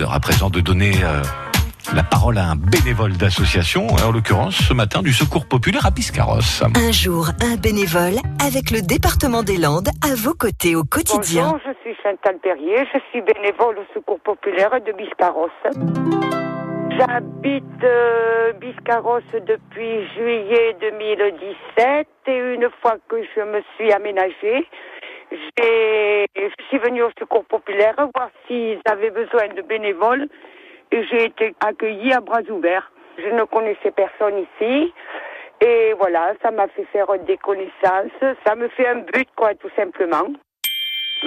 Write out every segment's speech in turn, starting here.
L'heure à présent de donner euh, la parole à un bénévole d'association, en l'occurrence ce matin du Secours Populaire à Biscarrosse. Un jour, un bénévole avec le département des Landes à vos côtés au quotidien. Bonjour, je suis Chantal Perrier, je suis bénévole au Secours Populaire de Biscarrosse. J'habite euh, Biscarrosse depuis juillet 2017 et une fois que je me suis aménagée, suis venue au Secours Populaire voir s'ils avaient besoin de bénévoles et j'ai été accueillie à bras ouverts. Je ne connaissais personne ici et voilà, ça m'a fait faire des connaissances, ça me fait un but quoi tout simplement.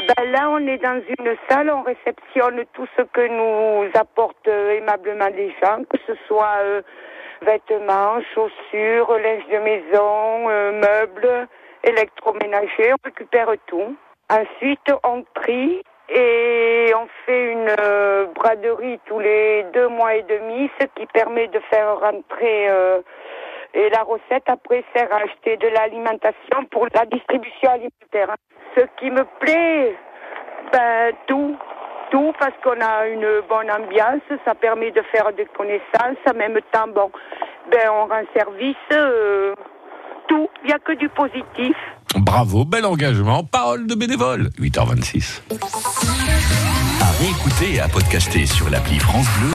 Ben là, on est dans une salle, on réceptionne tout ce que nous apportent euh, aimablement les gens, que ce soit euh, vêtements, chaussures, linge de maison, euh, meubles, électroménager, on récupère tout. Ensuite, on trie et on fait une euh, braderie tous les deux mois et demi, ce qui permet de faire rentrer euh, et la recette après sert à acheter de l'alimentation pour la distribution alimentaire. Ce qui me plaît, ben tout, tout parce qu'on a une bonne ambiance, ça permet de faire des connaissances, en même temps, bon, ben on rend service, euh, tout, il n'y a que du positif. Bravo, bel engagement, parole de bénévole. 8h26. À réécouter et à podcaster sur l'appli France Bleu